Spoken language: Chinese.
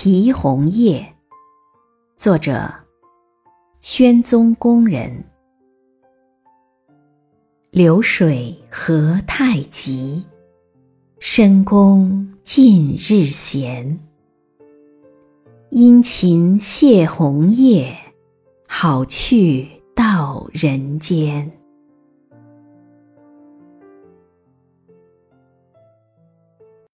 题红叶，作者宣宗宫人。流水何太急，深宫近日闲。殷勤谢红叶，好去到人间。